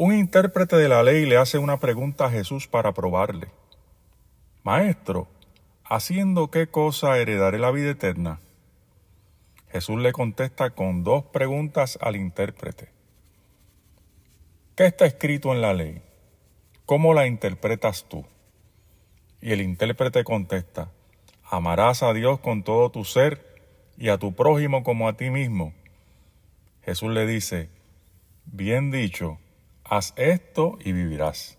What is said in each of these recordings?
Un intérprete de la ley le hace una pregunta a Jesús para probarle. Maestro, ¿haciendo qué cosa heredaré la vida eterna? Jesús le contesta con dos preguntas al intérprete. ¿Qué está escrito en la ley? ¿Cómo la interpretas tú? Y el intérprete contesta, amarás a Dios con todo tu ser y a tu prójimo como a ti mismo. Jesús le dice, bien dicho, haz esto y vivirás.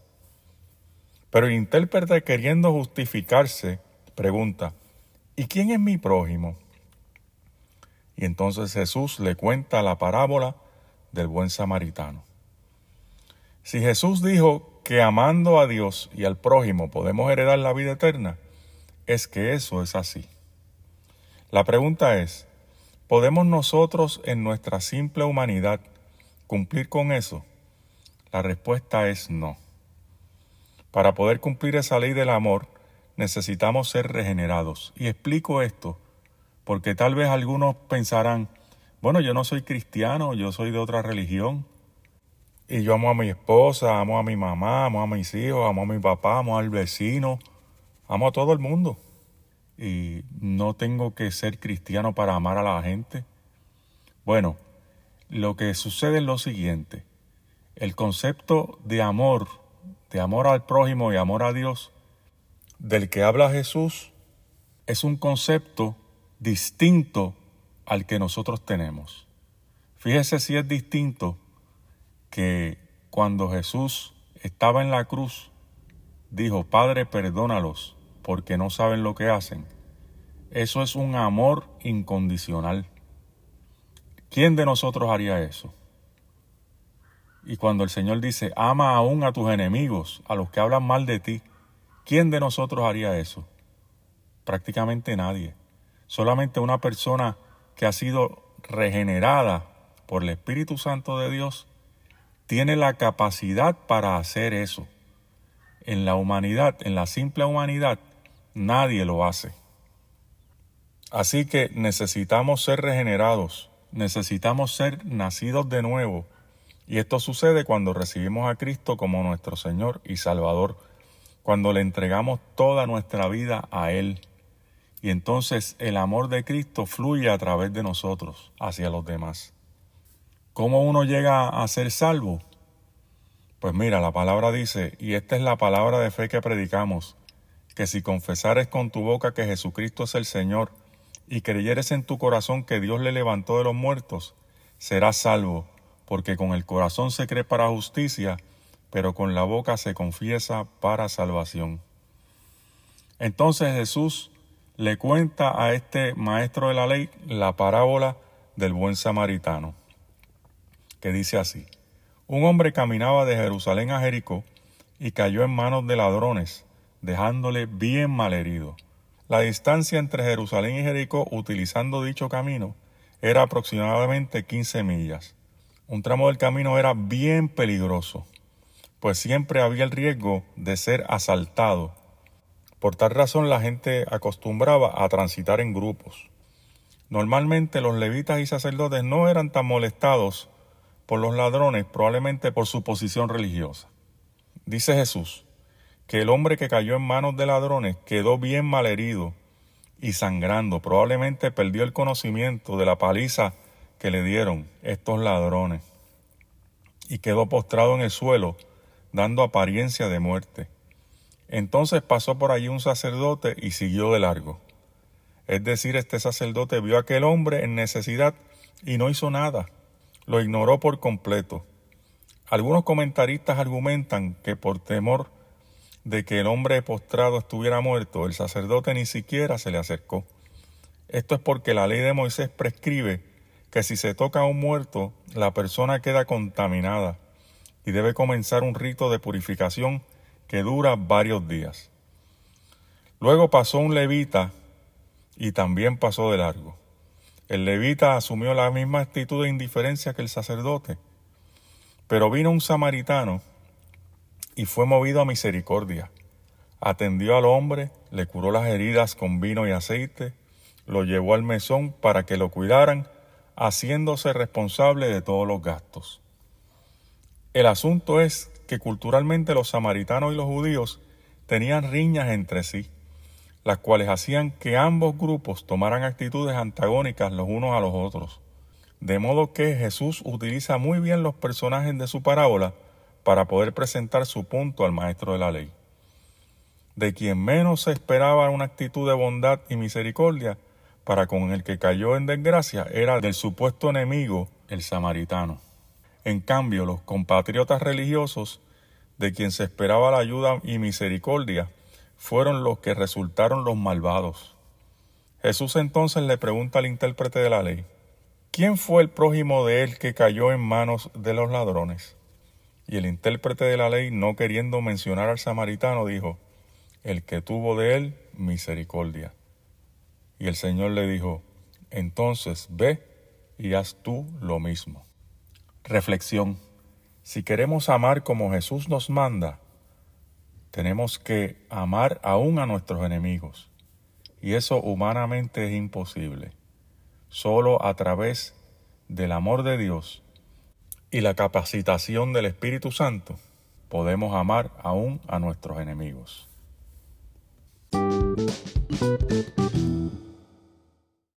Pero el intérprete queriendo justificarse, pregunta, ¿y quién es mi prójimo? Y entonces Jesús le cuenta la parábola del buen samaritano. Si Jesús dijo que amando a Dios y al prójimo podemos heredar la vida eterna, es que eso es así. La pregunta es, ¿podemos nosotros en nuestra simple humanidad cumplir con eso? La respuesta es no. Para poder cumplir esa ley del amor, necesitamos ser regenerados. Y explico esto porque tal vez algunos pensarán, bueno, yo no soy cristiano, yo soy de otra religión. Y yo amo a mi esposa, amo a mi mamá, amo a mis hijos, amo a mi papá, amo al vecino, amo a todo el mundo. Y no tengo que ser cristiano para amar a la gente. Bueno, lo que sucede es lo siguiente el concepto de amor, de amor al prójimo y amor a Dios, del que habla Jesús, es un concepto distinto al que nosotros tenemos. Fíjese si es distinto que cuando Jesús estaba en la cruz, dijo, Padre, perdónalos, porque no saben lo que hacen. Eso es un amor incondicional. ¿Quién de nosotros haría eso? Y cuando el Señor dice, ama aún a tus enemigos, a los que hablan mal de ti, ¿quién de nosotros haría eso? Prácticamente nadie. Solamente una persona que ha sido regenerada por el Espíritu Santo de Dios tiene la capacidad para hacer eso. En la humanidad, en la simple humanidad, nadie lo hace. Así que necesitamos ser regenerados, necesitamos ser nacidos de nuevo y esto sucede cuando recibimos a Cristo como nuestro Señor y Salvador, cuando le entregamos toda nuestra vida a Él. Y entonces el amor de Cristo fluye a través de nosotros hacia los demás. ¿Cómo uno llega a ser salvo? Pues mira, la palabra dice, y esta es la palabra de fe que predicamos, que si confesares con tu boca que Jesucristo es el Señor y creyeres en tu corazón que Dios le levantó de los muertos, serás salvo porque con el corazón se cree para justicia, pero con la boca se confiesa para salvación. Entonces Jesús le cuenta a este maestro de la ley la parábola del buen samaritano, que dice así, un hombre caminaba de Jerusalén a Jericó y cayó en manos de ladrones, dejándole bien malherido. La distancia entre Jerusalén y Jericó, utilizando dicho camino, era aproximadamente 15 millas. Un tramo del camino era bien peligroso, pues siempre había el riesgo de ser asaltado. Por tal razón la gente acostumbraba a transitar en grupos. Normalmente los levitas y sacerdotes no eran tan molestados por los ladrones, probablemente por su posición religiosa. Dice Jesús que el hombre que cayó en manos de ladrones quedó bien malherido y sangrando, probablemente perdió el conocimiento de la paliza que le dieron estos ladrones y quedó postrado en el suelo, dando apariencia de muerte. Entonces pasó por allí un sacerdote y siguió de largo. Es decir, este sacerdote vio a aquel hombre en necesidad y no hizo nada, lo ignoró por completo. Algunos comentaristas argumentan que por temor de que el hombre postrado estuviera muerto, el sacerdote ni siquiera se le acercó. Esto es porque la ley de Moisés prescribe que si se toca a un muerto, la persona queda contaminada y debe comenzar un rito de purificación que dura varios días. Luego pasó un levita y también pasó de largo. El levita asumió la misma actitud de indiferencia que el sacerdote, pero vino un samaritano y fue movido a misericordia. Atendió al hombre, le curó las heridas con vino y aceite, lo llevó al mesón para que lo cuidaran haciéndose responsable de todos los gastos. El asunto es que culturalmente los samaritanos y los judíos tenían riñas entre sí, las cuales hacían que ambos grupos tomaran actitudes antagónicas los unos a los otros. De modo que Jesús utiliza muy bien los personajes de su parábola para poder presentar su punto al maestro de la ley. De quien menos se esperaba una actitud de bondad y misericordia, para con el que cayó en desgracia era del supuesto enemigo, el samaritano. En cambio, los compatriotas religiosos, de quien se esperaba la ayuda y misericordia, fueron los que resultaron los malvados. Jesús entonces le pregunta al intérprete de la ley, ¿quién fue el prójimo de él que cayó en manos de los ladrones? Y el intérprete de la ley, no queriendo mencionar al samaritano, dijo, el que tuvo de él misericordia. Y el Señor le dijo, entonces ve y haz tú lo mismo. Reflexión. Si queremos amar como Jesús nos manda, tenemos que amar aún a nuestros enemigos. Y eso humanamente es imposible. Solo a través del amor de Dios y la capacitación del Espíritu Santo podemos amar aún a nuestros enemigos.